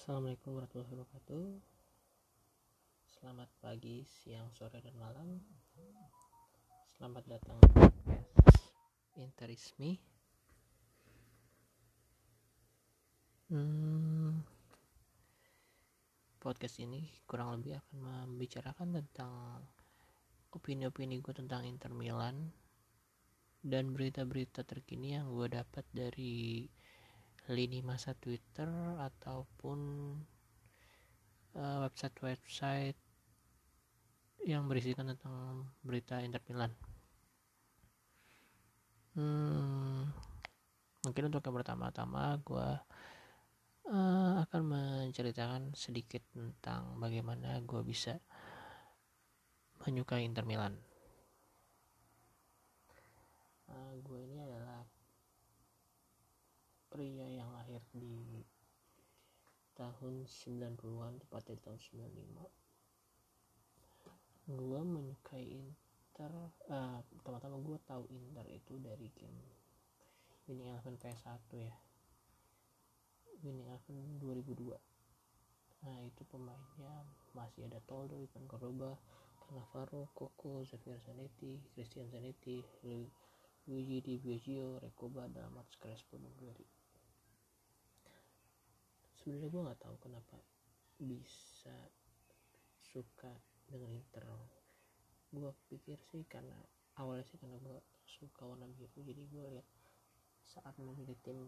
Assalamualaikum warahmatullahi wabarakatuh. Selamat pagi, siang, sore, dan malam. Selamat datang di Interismi hmm, Podcast ini kurang lebih akan membicarakan tentang Opini-opini gue tentang Inter Milan Dan berita-berita terkini yang gue dapat dari lini masa Twitter ataupun uh, website-website yang berisikan tentang berita Inter Milan. Hmm, mungkin untuk yang pertama-tama gue uh, akan menceritakan sedikit tentang bagaimana gue bisa menyukai Inter Milan. Uh, gue ini adalah pria yang lahir di tahun 90-an tepatnya di tahun 95 gue menyukai Inter uh, pertama-tama gue tahu Inter itu dari game Winning Eleven PS1 ya. Winning Eleven 2002 nah itu pemainnya masih ada Toldo, Ivan Cordoba, Cannavaro, Coco, Xavier Zanetti, Christian Zanetti, Luigi Di Biagio, Recoba, dan Mats Crespo dan sebenarnya gue nggak tahu kenapa bisa suka dengan Inter gue pikir sih karena awalnya sih karena gue suka warna biru jadi gue lihat saat memilih tim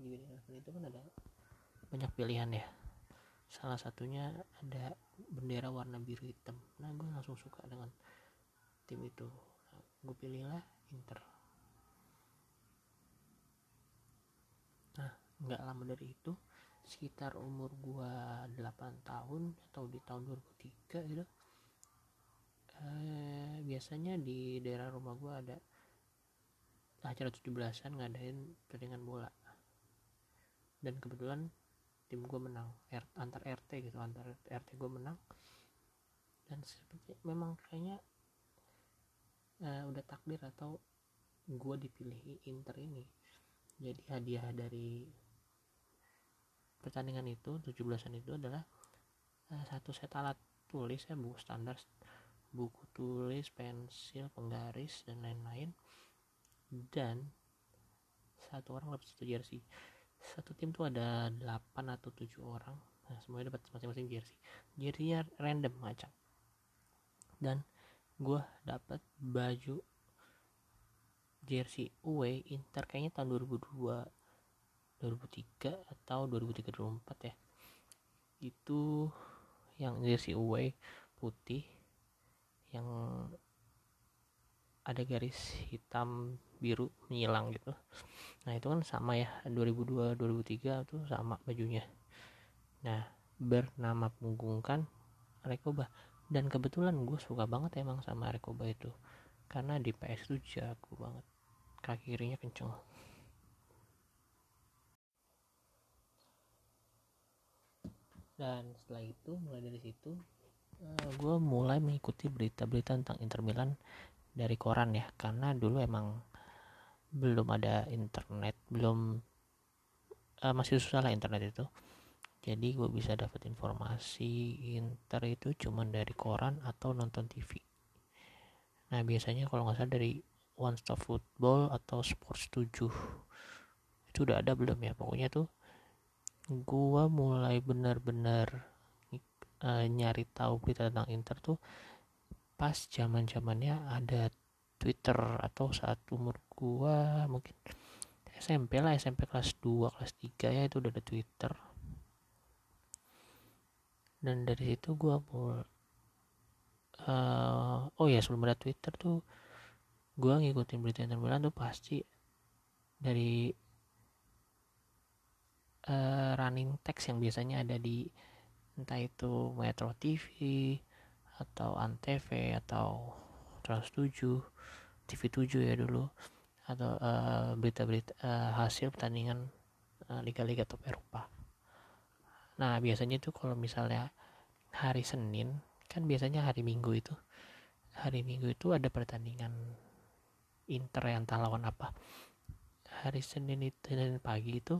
di itu kan ada banyak pilihan ya. Salah satunya ada bendera warna biru hitam. Nah gue langsung suka dengan tim itu. Nah, gue pilihlah Inter. Nah nggak lama dari itu sekitar umur gua 8 tahun atau di tahun 2003 gitu eh, biasanya di daerah rumah gua ada acara 17-an ngadain pertandingan bola. Dan kebetulan tim gue menang R, antar RT gitu antar RT gue menang. Dan seperti memang kayaknya uh, udah takdir atau gue dipilih Inter ini. Jadi hadiah dari pertandingan itu 17-an itu adalah uh, satu set alat tulis ya buku standar buku tulis pensil penggaris dan lain-lain. Dan satu orang dapat satu jersey. Satu tim tuh ada 8 atau 7 orang. Nah semuanya dapat masing-masing jersey. Jerseynya random macam. Dan gue dapat baju jersey away Inter kayaknya tahun 2002 2003 atau 2003 2004 ya. Itu yang jersey away putih yang ada garis hitam biru menyilang gitu. Nah itu kan sama ya 2002 2003 itu sama bajunya. Nah bernama punggung kan Rekoba. Dan kebetulan gue suka banget emang sama Rekoba itu. Karena di PS itu jago banget. Kaki kirinya kenceng dan setelah itu mulai dari situ uh, eh, gue mulai mengikuti berita-berita tentang Inter Milan dari koran ya. Karena dulu emang belum ada internet belum uh, masih susah lah internet itu. Jadi gue bisa dapat informasi Inter itu cuma dari koran atau nonton TV nah biasanya kalau nggak salah dari One Stop Football atau Sports 7 itu udah ada belum ya? Pokoknya tuh gua mulai benar-benar uh, nyari tahu berita tentang Inter tuh pas zaman zamannya ada Twitter atau saat umur gua mungkin SMP lah SMP kelas 2 kelas 3 ya itu udah ada Twitter. Dan dari situ gua mulai uh, oh ya sebelum ada Twitter tuh gua ngikutin berita Inter Milan tuh pasti dari uh, running text yang biasanya ada di entah itu Metro TV atau Antv atau Trans 7 TV 7 ya dulu atau uh, berita-berita uh, hasil pertandingan uh, liga-liga top Eropa. Nah biasanya itu kalau misalnya hari Senin kan biasanya hari Minggu itu hari Minggu itu ada pertandingan Inter yang entah lawan apa hari Senin itu Senin pagi itu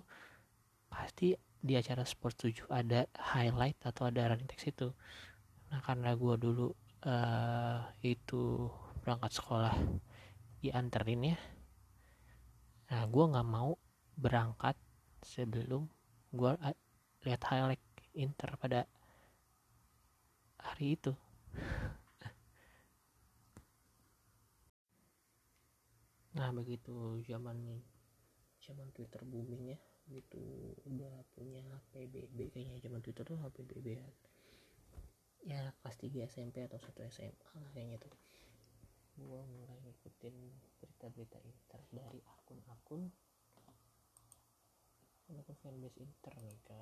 pasti di acara sport 7 ada highlight atau ada running text itu. Nah karena gue dulu uh, itu berangkat sekolah dianterin ya. Nah gue nggak mau berangkat sebelum gue lihat highlight Inter pada hari itu. Nah begitu zaman zaman Twitter booming ya gitu. Udah punya PBB kayaknya zaman Twitter tuh HPBB ya ya kelas 3 SMP atau satu SMA kayaknya tuh. Gue mulai ngikutin berita-berita Inter dari akun-akun. Akun fanbase Inter nih ke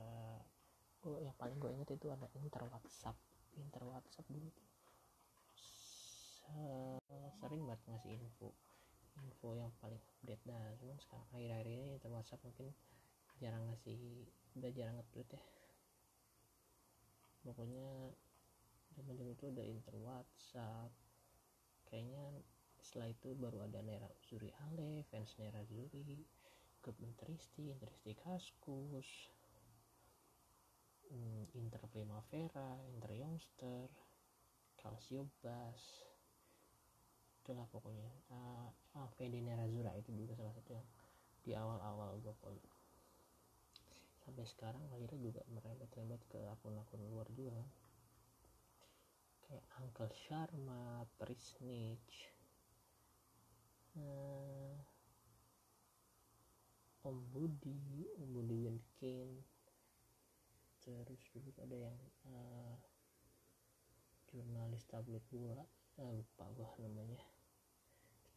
oh yang paling gue inget itu ada Inter WhatsApp. Inter WhatsApp dulu tuh. Sering banget ngasih info. Info yang paling update dah. Cuman sekarang akhir-akhir ini Inter WhatsApp mungkin jarang ngasih udah jarang nge-tweet ya. Pokoknya zaman zaman itu ada inter WhatsApp. Kayaknya setelah itu baru ada Nera Zuri Ale fans Nera Zuri grup Interisti Interisti Kaskus hmm, Inter Primavera Inter Youngster Calcio Bas itulah pokoknya. Uh, ah Fede Nerazura itu juga salah satu yang di awal-awal gue follow sampai sekarang akhirnya juga merembet-rembet ke akun-akun luar juga. Kayak Uncle Sharma, Prisnich, uh, Om Budi, Om Budi Wenkin, terus dulu ada yang uh, jurnalis tablet bola, uh, lupa gua namanya,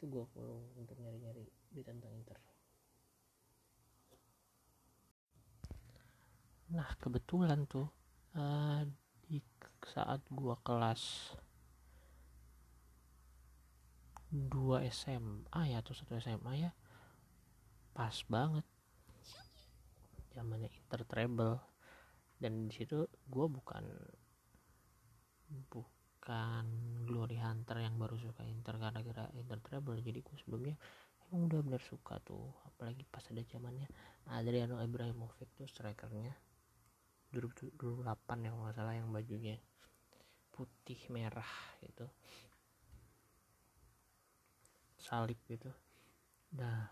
itu gua follow untuk nyari-nyari di tentang Inter. Nah kebetulan tuh uh, di saat gua kelas 2 SMA ya atau satu SMA ya pas banget. Zamannya Treble dan di situ gue bukan bukan Glory Hunter yang baru suka Inter gara-gara Inter Treble jadi gue sebelumnya emang udah bener suka tuh apalagi pas ada zamannya Adriano Ibrahimovic tuh strikernya 2008 ya kalau nggak salah yang bajunya putih merah gitu. Salib gitu. Nah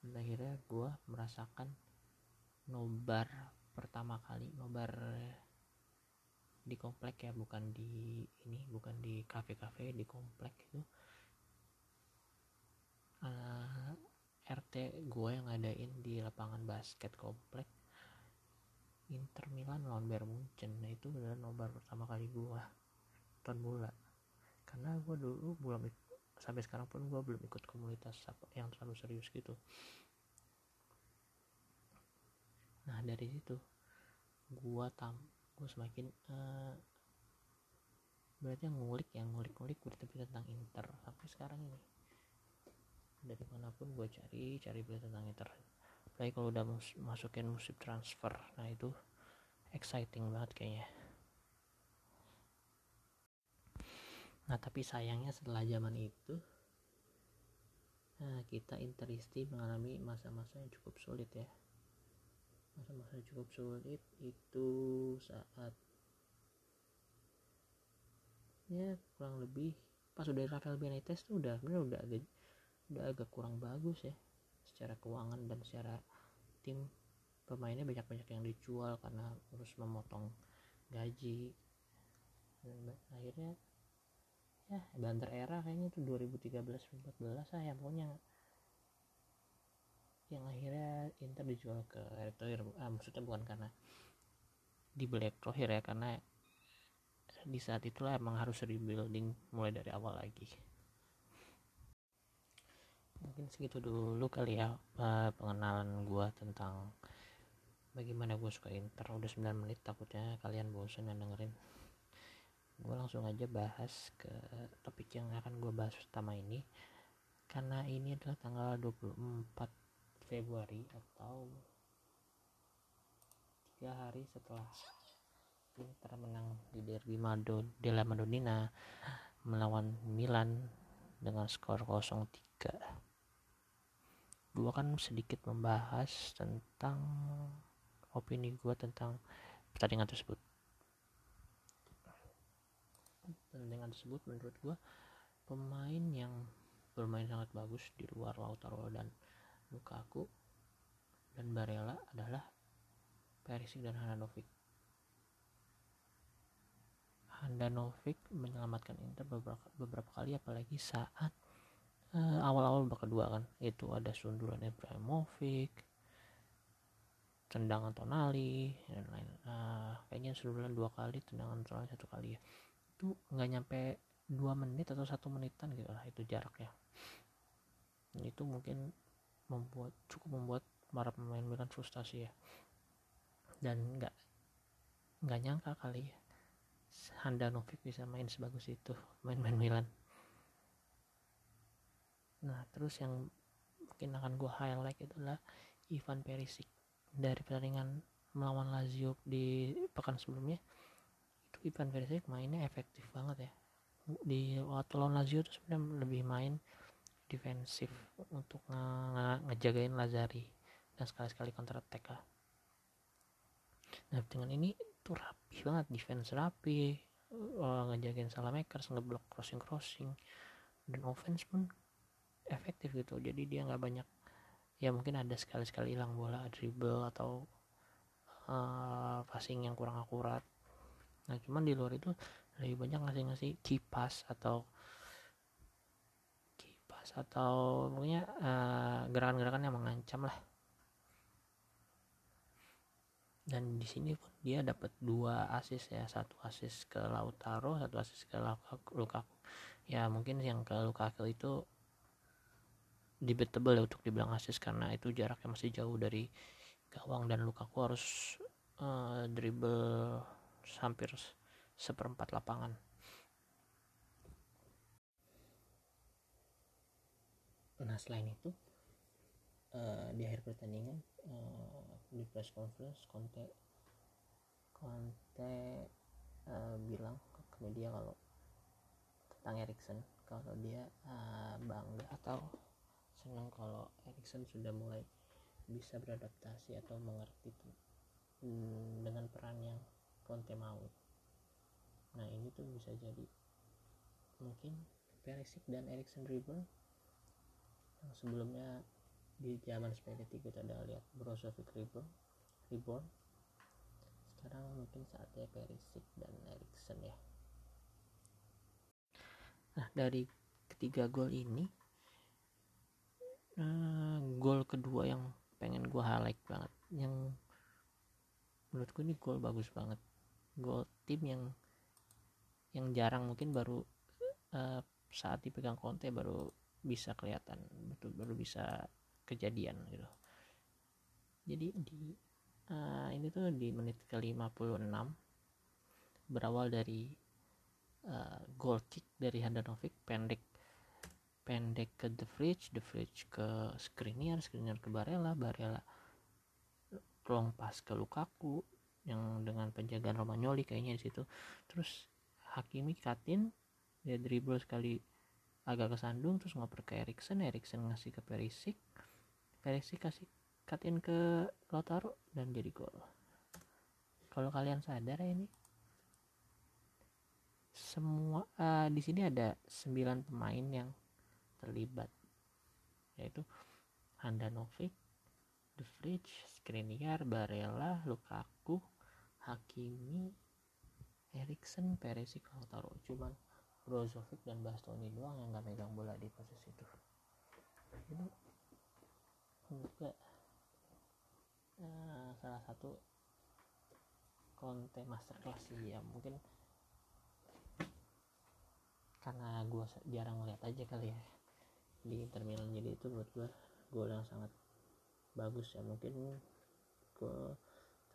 akhirnya gue merasakan nobar pertama kali nobar di komplek ya bukan di ini bukan di kafe-kafe di komplek itu. Uh, eh, RT gue yang ngadain di lapangan basket komplek Inter Milan lawan Bayern Munchen. Nah itu adalah nobar pertama kali gue tahun bola. Karena gue dulu belum sampai sekarang pun gue belum ikut komunitas yang terlalu serius gitu. Nah dari situ gue tam gue semakin uh, berarti yang ngulik yang ngulik-ngulik berita tentang Inter sampai sekarang ini. Dari mana pun gue cari cari berita tentang Inter apalagi kalau udah masukin musim transfer. Nah itu exciting banget kayaknya. Nah tapi sayangnya setelah zaman itu nah kita interisti mengalami masa-masa yang cukup sulit ya. Masa-masa cukup sulit itu saat ya kurang lebih pas udah Rafael Benitez tuh udah bener udah agak udah agak kurang bagus ya secara keuangan dan secara tim pemainnya banyak-banyak yang dijual karena harus memotong gaji. Dan akhirnya ya banter era kayaknya itu 2013 14 lah ya pokoknya yang akhirnya Inter dijual ke Erick Thohir ah, maksudnya bukan karena dibeli Erick Thohir ya karena di saat itulah emang harus rebuilding mulai dari awal lagi mungkin segitu dulu kali ya eh, pengenalan gue tentang bagaimana gue suka Inter. Udah 9 menit takutnya kalian bosan yang dengerin. Gue langsung aja bahas ke topik yang akan gue bahas pertama ini. Karena ini adalah tanggal 24 Februari atau tiga hari setelah Inter menang di Derby Mado della Madonnina melawan Milan dengan skor 0-3 gue kan sedikit membahas tentang opini gue tentang pertandingan tersebut. Pertandingan tersebut menurut gue pemain yang bermain sangat bagus di luar Lautaro dan Lukaku dan Barella adalah Perisic dan Handanovic. Handanovic menyelamatkan Inter beberapa, beberapa kali apalagi saat uh, awal-awal babak kedua kan. Itu ada sundulan Ibrahimovic tendangan Tonali dan lain uh, kayaknya sundulan dua kali tendangan Tonali satu kali ya. Itu nggak nyampe dua menit atau satu menitan gitu lah itu jaraknya. Dan itu mungkin membuat cukup membuat para pemain Milan frustasi ya. Dan nggak nggak nyangka kali ya Handanovic bisa main sebagus itu main-main Milan nah terus yang mungkin akan gue highlight itulah Ivan Perisic. Dari pertandingan melawan Lazio di pekan sebelumnya itu Ivan Perisic mainnya efektif banget ya. Di waktu lawan Lazio itu sebenarnya lebih main defensif untuk nge nge ngejagain Lazari dan sekali-sekali counter attack lah. Nah dengan ini tuh rapi banget defense rapi uh, ngejagain salah makers ngeblok crossing crossing dan offense pun efektif gitu. Jadi dia nggak banyak ya mungkin ada sekali-sekali hilang bola dribble atau uh, passing yang kurang akurat. Nah cuman di luar itu lebih banyak ngasih-ngasih key pass atau key pass atau pokoknya uh, gerakan-gerakan yang mengancam lah. Dan di sini pun dia dapat dua asis ya satu asis ke Lautaro satu asis ke Lukaku. Ya mungkin yang ke Lukaku itu debatable ya untuk dibilang asis karena itu jaraknya masih jauh dari gawang dan Lukaku harus uh, dribble hampir seperempat lapangan. Nah selain itu uh, di akhir pertandingan uh, di press conference Conte Conte uh, bilang ke media kalau tentang Erikson kalau dia uh, bangga atau senang kalau Erikson sudah mulai bisa beradaptasi atau mengerti hmm, dengan peran yang Conte mau. Nah ini tuh bisa jadi mungkin Perisic dan Erikson dribble yang sebelumnya di zaman Spalletti kita udah lihat Brozovic dribble reborn sekarang mungkin saatnya Perisic dan Erikson ya. Nah dari ketiga gol ini uh, gol kedua yang pengen gue highlight banget. Yang menurutku ini gol bagus banget. Gol tim yang yang jarang mungkin baru uh, saat dipegang Conte baru bisa kelihatan betul baru bisa kejadian gitu. Jadi di uh, ini tuh di menit ke 56 berawal dari uh, goal kick dari Handanovic pendek pendek ke The Fridge, The Fridge ke Skriniar, Skriniar ke Barella, Barella long pass ke Lukaku yang dengan penjagaan Romagnoli kayaknya di situ. Terus Hakimi katin dia dribble sekali agak kesandung terus ngoper ke Erikson, Erikson ngasih ke Perisic. Perisic kasih katin ke Lautaro dan jadi gol. Kalau kalian sadar ya ini semua uh, di sini ada 9 pemain yang terlibat yaitu Handanovic, The Fridge, Skriniar, Barella, Lukaku, Hakimi, Erikson, Perisic, Lautaro. Cuman Brozovic dan Bastoni doang yang gak megang bola di posisi itu. Itu juga uh, salah satu konten masterclass sih ya. Mungkin karena gue jarang ngeliat aja kali ya di Inter Milan jadi itu buat gue gol yang sangat bagus ya. Mungkin gol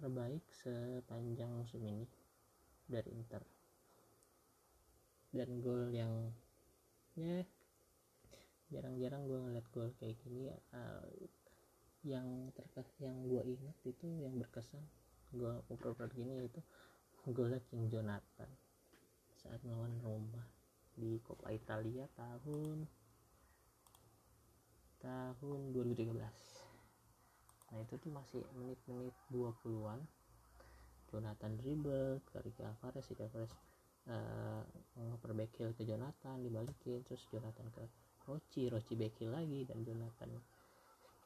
terbaik sepanjang musim ini dari Inter. Dan gol yang ya jarang-jarang gue ngeliat gol kayak gini uh, yang terkas yang gue ingat itu yang berkesan gol oper gini itu golnya King Jonathan saat melawan Roma di Coppa Italia tahun tahun 2013 nah itu tuh masih menit-menit 20-an Jonathan dribble ke Ricky Alvarez Ricky Alvarez uh, ke Jonathan dibalikin terus Jonathan ke Roci Roci backhill lagi dan Jonathan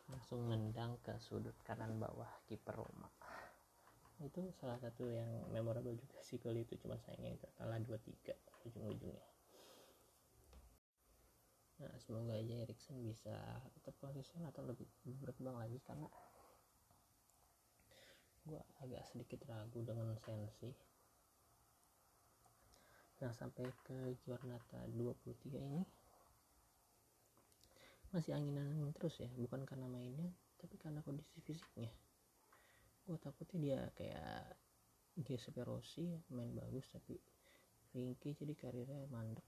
langsung nendang ke sudut kanan bawah kiper Roma. Itu salah satu yang memorable juga sih kali itu cuma sayangnya itu. Kalah 2-3 ujung-ujungnya nah semoga aja Erikson bisa tetap konsisten atau lebih berkembang lagi karena gue agak sedikit ragu dengan Sensi. Yang sampai ke Giornata 23 ini masih anginan terus ya bukan karena mainnya tapi karena kondisi fisiknya. Gue takutnya dia kayak Giuseppe Rossi main bagus tapi ringkih jadi karirnya mandek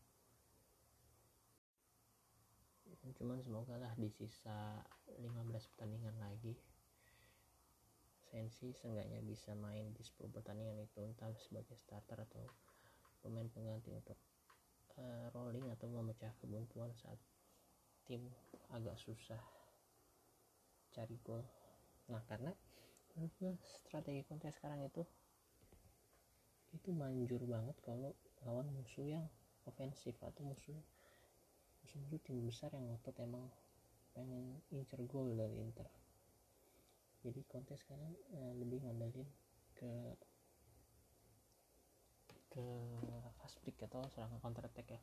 cuman semoga lah di sisa 15 pertandingan lagi Sensi seenggaknya bisa main di 10 pertandingan itu entah sebagai starter atau pemain pengganti untuk uh, rolling atau memecah kebuntuan saat tim agak susah cari gol. Nah karena strategi kontes sekarang itu itu manjur banget kalau lawan musuh yang ofensif atau musuh musuh-musuh tim besar yang ngotot emang pengen incer gol dari Inter. Jadi kontes sekarang eh, lebih ngandelin ke ke fast break atau serangan counter attack ya.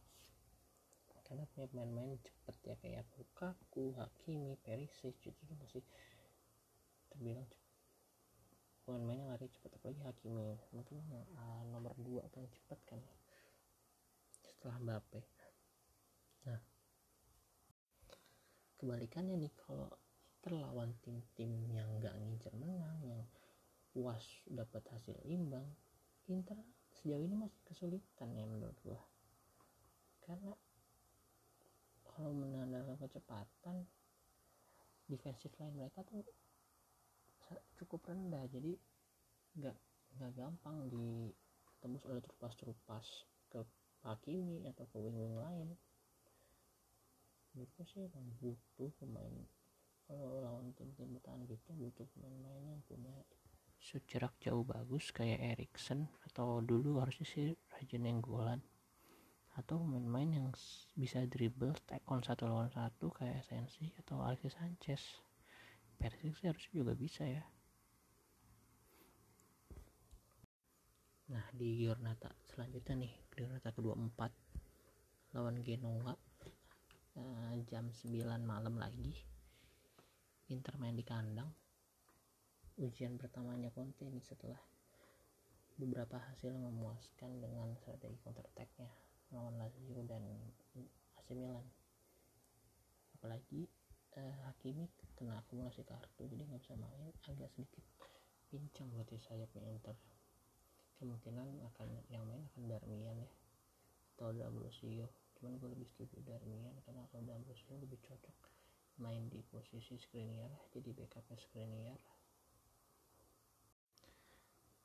Karena punya pemain-pemain cepet ya kayak Lukaku, Hakimi, Perisic itu masih terbilang cepet. Pemain-pemain yang lari cepat apalagi Hakimi. Mungkin uh, nomor 2 paling cepat kan. Setelah Mbappe nah kebalikannya nih kalau terlawan tim-tim yang gak ngincer menang yang puas dapat hasil imbang Inter sejauh ini masih kesulitan ya menurut gua. Karena kalau menandalkan kecepatan defensive line mereka tuh cukup rendah jadi nggak nggak gampang ditembus oleh terupas-terupas ke Hakimi atau ke wing-wing lain menurutku sih emang butuh pemain. Kalau lawan tim-tim bertahan gitu butuh pemain-pemain yang punya sejarak jauh bagus kayak Erikson atau dulu harusnya sih Raja Nenggolan atau pemain-pemain yang bisa dribble take on satu lawan satu kayak Sensi atau Alexis Sanchez. Persik sih harusnya juga bisa ya. Nah di Giornata selanjutnya nih Giornata kedua empat lawan Genoa uh, jam 9 malam lagi. Inter main di kandang. Ujian pertamanya Conte ini setelah beberapa hasil memuaskan dengan strategi counter attack-nya lawan Lazio dan AC Milan. Apalagi eh, Hakimi kena akumulasi kartu jadi nggak bisa main. Agak sedikit pincang berarti sayapnya Inter. Kemungkinan akan yang main akan Darmian ya atau D'Ambrosio cuman gue lebih setuju Darmian karena kalau D'Ambrosio lebih cocok main di posisi Skriniar jadi backupnya Skriniar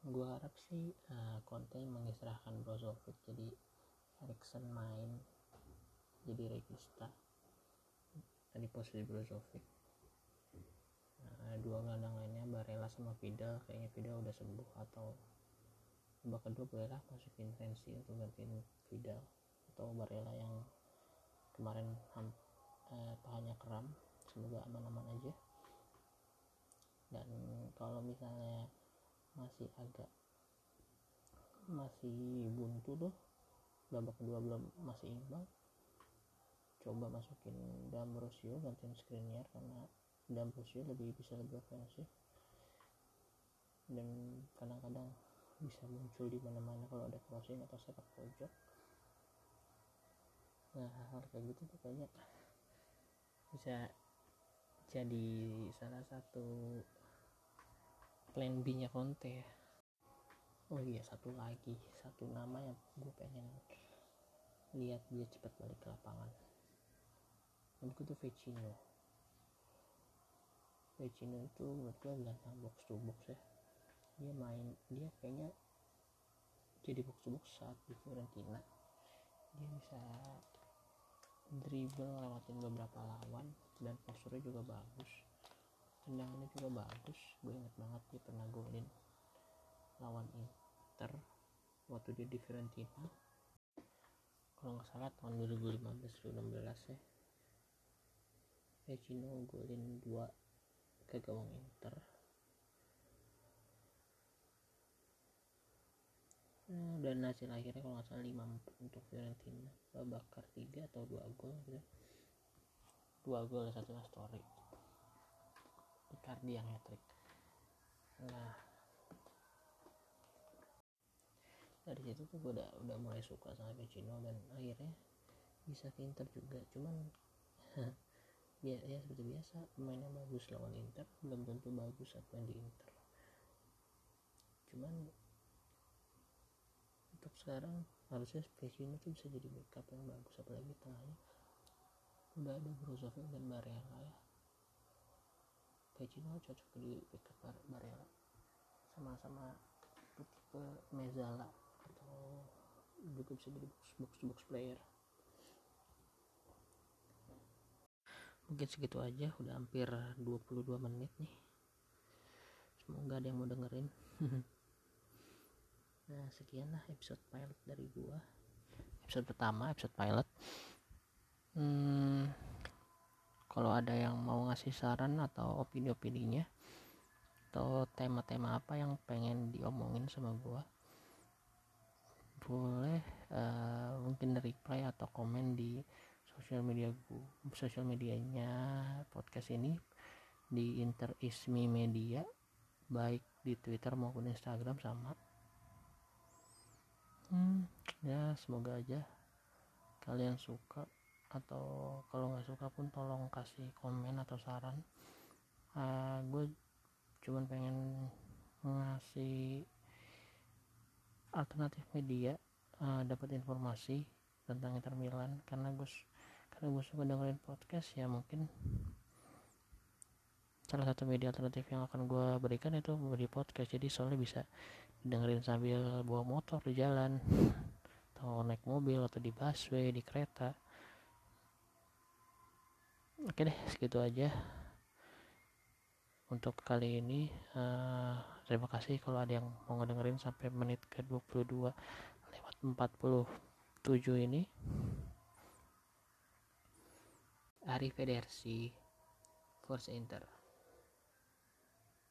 gue harap sih uh, Conte mengistirahkan Brozovic jadi Erikson main jadi regista di posisi Brozovic. Nah, dua gelandang lainnya Barella sama Vidal kayaknya Vidal udah sembuh atau babak kedua bolehlah masukin Sensi untuk gantiin Vidal atau Barella yang kemarin eh, pahanya kram. Semoga aman-aman aja. Dan kalau misalnya masih agak masih buntu tuh babak kedua belum masih imbang coba masukin D'Ambrosio gantiin Skriniar karena D'Ambrosio lebih bisa lebih ofensif. Dan kadang-kadang bisa muncul di mana-mana kalau ada crossing atau sepak pojok nah hal kayak gitu tuh kayaknya bisa jadi salah satu plan B nya Conte ya. Oh iya satu lagi satu nama yang gue pengen lihat dia cepat balik ke lapangan. Menurutku tuh Vecino. Vecino itu menurut gue gelandang box to box ya. Dia main dia kayaknya jadi box to box saat di Fiorentina. Dia bisa dribble lewatin beberapa lawan dan posturnya juga bagus. Dan tendangannya juga bagus gue inget banget dia pernah golin lawan Inter waktu dia di Fiorentina. Kalau nggak salah tahun 2015-2016 ya. Vecino golin dua ke gawang Inter nah, dan hasil akhirnya kalau nggak salah 5 untuk Fiorentina. Bakar 3 atau 2 gol gitu dua gol satu story. Icardi yang hat nah. Dari situ tuh gue udah udah mulai suka sama Vecino dan akhirnya bisa Inter juga. Cuman ya, ya seperti biasa pemainnya bagus lawan Inter. Belum tentu bagus saat main di Inter. Cuman untuk sekarang harusnya Vecino tuh bisa jadi backup yang bagus apalagi tengahnya. Udah ada Brozovic dan Barella ya. Vecino cocok di backup Barella sama-sama tipe Mezala atau juga bisa jadi box box player. Mungkin segitu aja udah hampir 22 menit nih. Semoga ada yang mau dengerin nah sekian lah episode pilot dari gua. Episode pertama episode pilot. Hmm, kalau ada yang mau ngasih saran atau opini-opininya atau tema-tema apa yang pengen diomongin sama gua boleh uh, mungkin reply atau komen di sosial media gua sosial medianya podcast ini di Inter Ismi Media baik di Twitter maupun Instagram sama hmm, ya semoga aja kalian suka atau kalau nggak suka pun tolong kasih komen atau saran. Uh, eh, gue cuman pengen ngasih alternatif media uh, dapat informasi tentang Inter Milan. Karena gue karena gue suka dengerin podcast ya mungkin salah satu media alternatif yang akan gue berikan itu di podcast. Jadi soalnya bisa dengerin sambil bawa motor di jalan atau naik mobil atau di busway di kereta. Oke deh segitu aja untuk kali ini. Uh, terima kasih kalau ada yang mau ngedengerin sampai menit ke 22 lewat 47 ini. Arrivederci Forza Inter